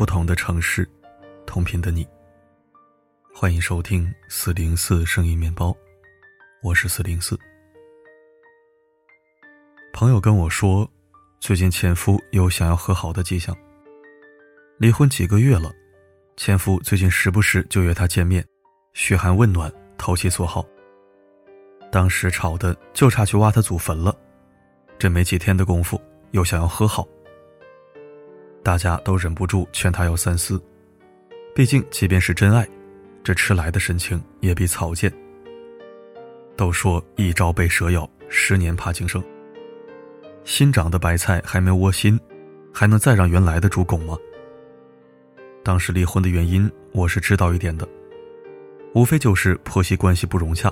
不同的城市，同频的你。欢迎收听四零四声音面包，我是四零四。朋友跟我说，最近前夫有想要和好的迹象。离婚几个月了，前夫最近时不时就约她见面，嘘寒问暖，投其所好。当时吵的就差去挖他祖坟了，这没几天的功夫又想要和好。大家都忍不住劝他要三思，毕竟即便是真爱，这迟来的深情也比草贱。都说一朝被蛇咬，十年怕井绳。新长的白菜还没窝心，还能再让原来的猪拱吗？当时离婚的原因我是知道一点的，无非就是婆媳关系不融洽，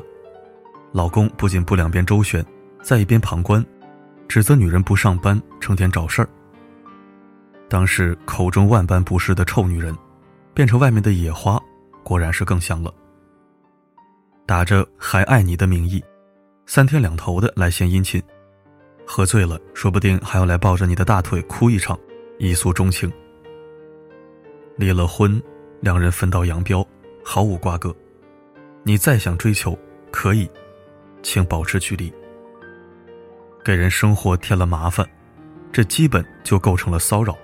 老公不仅不两边周旋，在一边旁观，指责女人不上班，成天找事儿。当时口中万般不是的臭女人，变成外面的野花，果然是更香了。打着还爱你的名义，三天两头的来献殷勤，喝醉了说不定还要来抱着你的大腿哭一场，一诉衷情。离了婚，两人分道扬镳，毫无瓜葛。你再想追求，可以，请保持距离。给人生活添了麻烦，这基本就构成了骚扰。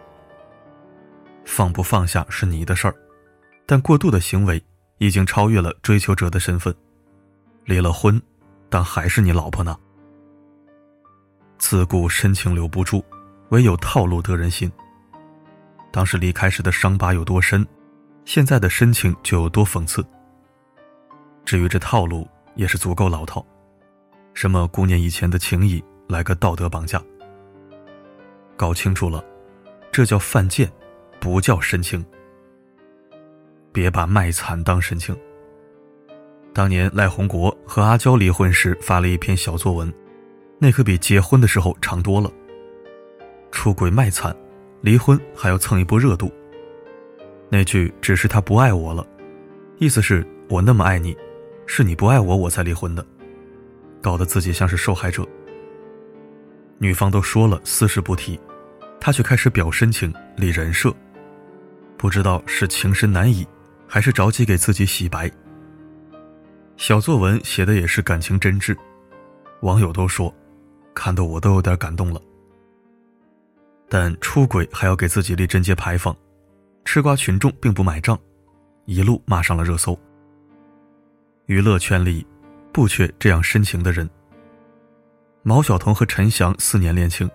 放不放下是你的事儿，但过度的行为已经超越了追求者的身份。离了婚，但还是你老婆呢。自古深情留不住，唯有套路得人心。当时离开时的伤疤有多深，现在的深情就有多讽刺。至于这套路，也是足够老套。什么顾念以前的情谊，来个道德绑架。搞清楚了，这叫犯贱。不叫深情，别把卖惨当深情。当年赖红国和阿娇离婚时发了一篇小作文，那可比结婚的时候长多了。出轨卖惨，离婚还要蹭一波热度。那句“只是他不爱我了”，意思是我那么爱你，是你不爱我我才离婚的，搞得自己像是受害者。女方都说了私事不提，他却开始表深情立人设。不知道是情深难已，还是着急给自己洗白。小作文写的也是感情真挚，网友都说，看得我都有点感动了。但出轨还要给自己立贞节牌坊，吃瓜群众并不买账，一路骂上了热搜。娱乐圈里不缺这样深情的人。毛晓彤和陈翔四年恋情，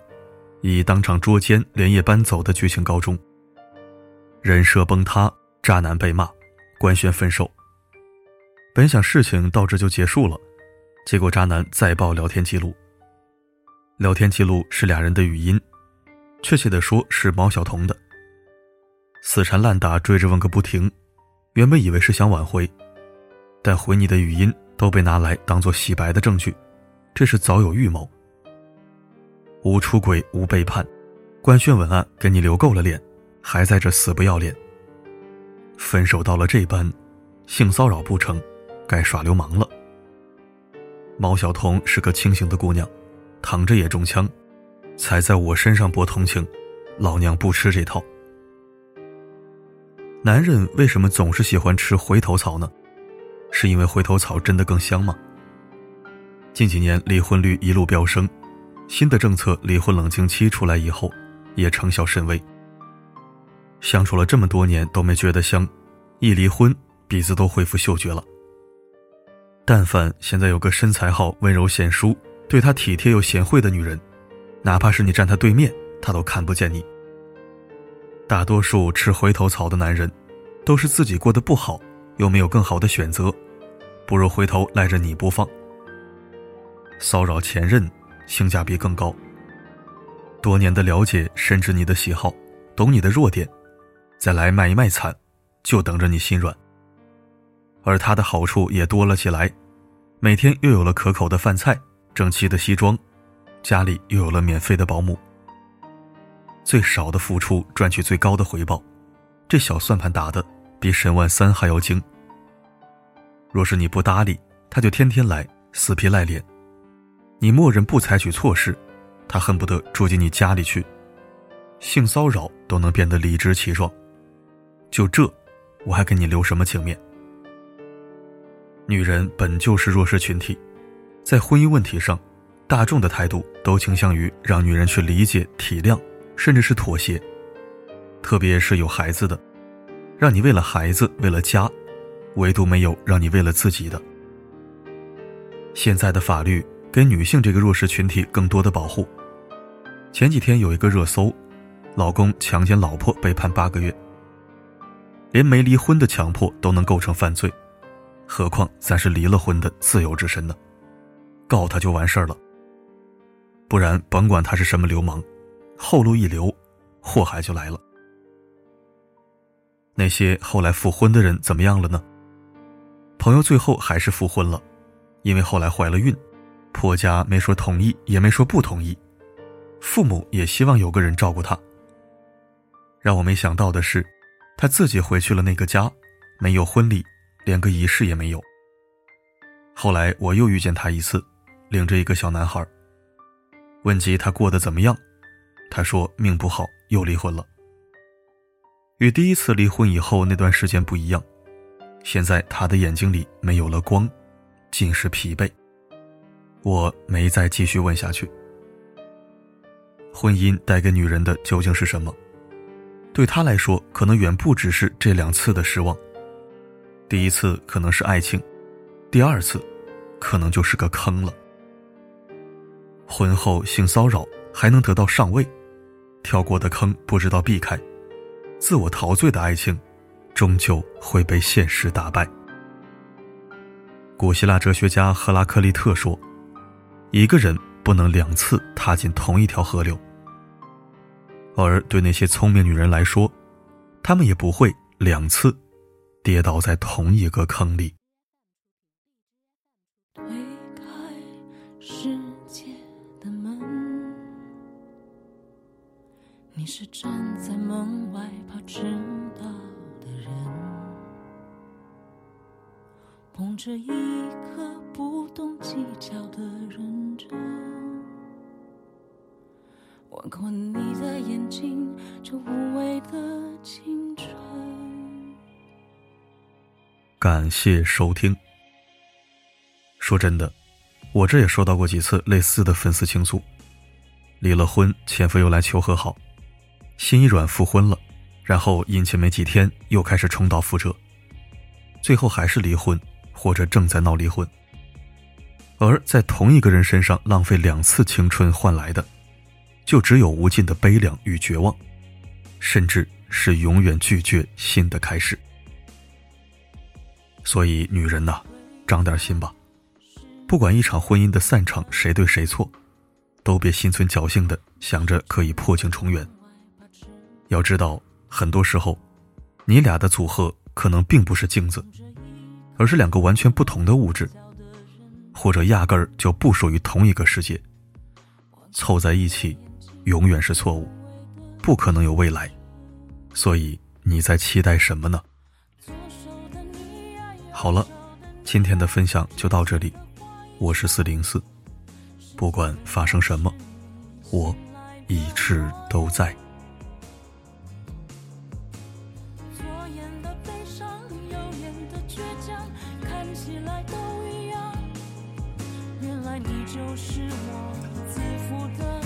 以当场捉奸连夜搬走的剧情告终。人设崩塌，渣男被骂，官宣分手。本想事情到这就结束了，结果渣男再爆聊天记录。聊天记录是俩人的语音，确切的说是毛晓彤的。死缠烂打，追着问个不停。原本以为是想挽回，但回你的语音都被拿来当做洗白的证据，这是早有预谋。无出轨，无背叛，官宣文案给你留够了脸。还在这死不要脸。分手到了这般，性骚扰不成，该耍流氓了。毛晓彤是个清醒的姑娘，躺着也中枪，才在我身上博同情，老娘不吃这套。男人为什么总是喜欢吃回头草呢？是因为回头草真的更香吗？近几年离婚率一路飙升，新的政策离婚冷静期出来以后，也成效甚微。相处了这么多年都没觉得香，一离婚鼻子都恢复嗅觉了。但凡现在有个身材好、温柔贤淑、对他体贴又贤惠的女人，哪怕是你站他对面，他都看不见你。大多数吃回头草的男人，都是自己过得不好，又没有更好的选择，不如回头赖着你不放。骚扰前任，性价比更高。多年的了解，深知你的喜好，懂你的弱点。再来卖一卖惨，就等着你心软。而他的好处也多了起来，每天又有了可口的饭菜、整齐的西装，家里又有了免费的保姆。最少的付出赚取最高的回报，这小算盘打的比沈万三还要精。若是你不搭理，他就天天来死皮赖脸；你默认不采取措施，他恨不得住进你家里去。性骚扰都能变得理直气壮。就这，我还给你留什么情面？女人本就是弱势群体，在婚姻问题上，大众的态度都倾向于让女人去理解、体谅，甚至是妥协。特别是有孩子的，让你为了孩子、为了家，唯独没有让你为了自己的。现在的法律给女性这个弱势群体更多的保护。前几天有一个热搜，老公强奸老婆被判八个月。连没离婚的强迫都能构成犯罪，何况咱是离了婚的自由之身呢？告他就完事儿了。不然甭管他是什么流氓，后路一留，祸害就来了。那些后来复婚的人怎么样了呢？朋友最后还是复婚了，因为后来怀了孕，婆家没说同意，也没说不同意，父母也希望有个人照顾她。让我没想到的是。他自己回去了那个家，没有婚礼，连个仪式也没有。后来我又遇见他一次，领着一个小男孩。问及他过得怎么样，他说命不好，又离婚了。与第一次离婚以后那段时间不一样，现在他的眼睛里没有了光，尽是疲惫。我没再继续问下去。婚姻带给女人的究竟是什么？对他来说，可能远不只是这两次的失望。第一次可能是爱情，第二次，可能就是个坑了。婚后性骚扰还能得到上位，跳过的坑不知道避开，自我陶醉的爱情，终究会被现实打败。古希腊哲学家赫拉克利特说：“一个人不能两次踏进同一条河流。”而对那些聪明女人来说，她们也不会两次跌倒在同一个坑里。推开世界的门，你是站在门外怕迟到的人，捧着一颗不懂计较的认真。吻过你的眼睛，这无畏的青春。感谢收听。说真的，我这也收到过几次类似的粉丝倾诉：离了婚，前夫又来求和好，心一软复婚了，然后殷勤没几天又开始重蹈覆辙，最后还是离婚，或者正在闹离婚。而在同一个人身上浪费两次青春换来的。就只有无尽的悲凉与绝望，甚至是永远拒绝新的开始。所以，女人呐，长点心吧。不管一场婚姻的散场谁对谁错，都别心存侥幸的想着可以破镜重圆。要知道，很多时候，你俩的组合可能并不是镜子，而是两个完全不同的物质，或者压根儿就不属于同一个世界，凑在一起。永远是错误，不可能有未来，所以你在期待什么呢？好了，今天的分享就到这里，我是四零四，不管发生什么，我一直都在。原来你就是我自负的。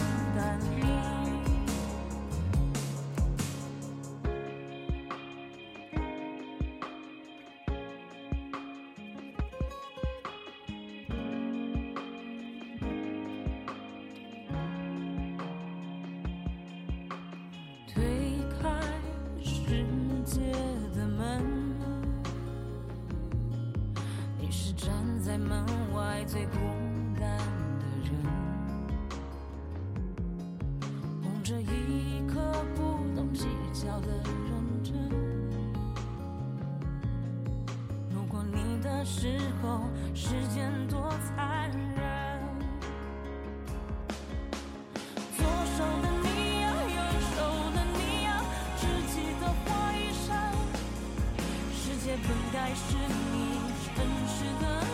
时候，时间多残忍。左手的你呀，右手的你呀，知己的花衣裳，世界本该是你真实的。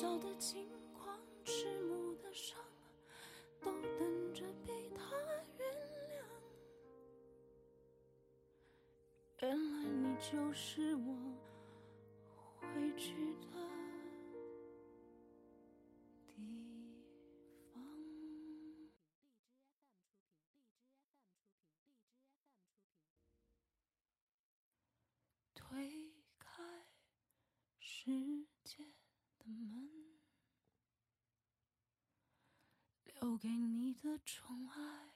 少的轻狂，迟暮的伤，都等着被他原谅。原来你就是我回去的地方。推开时。的门，留给你的宠爱，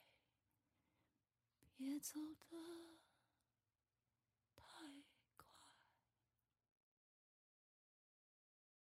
别走的。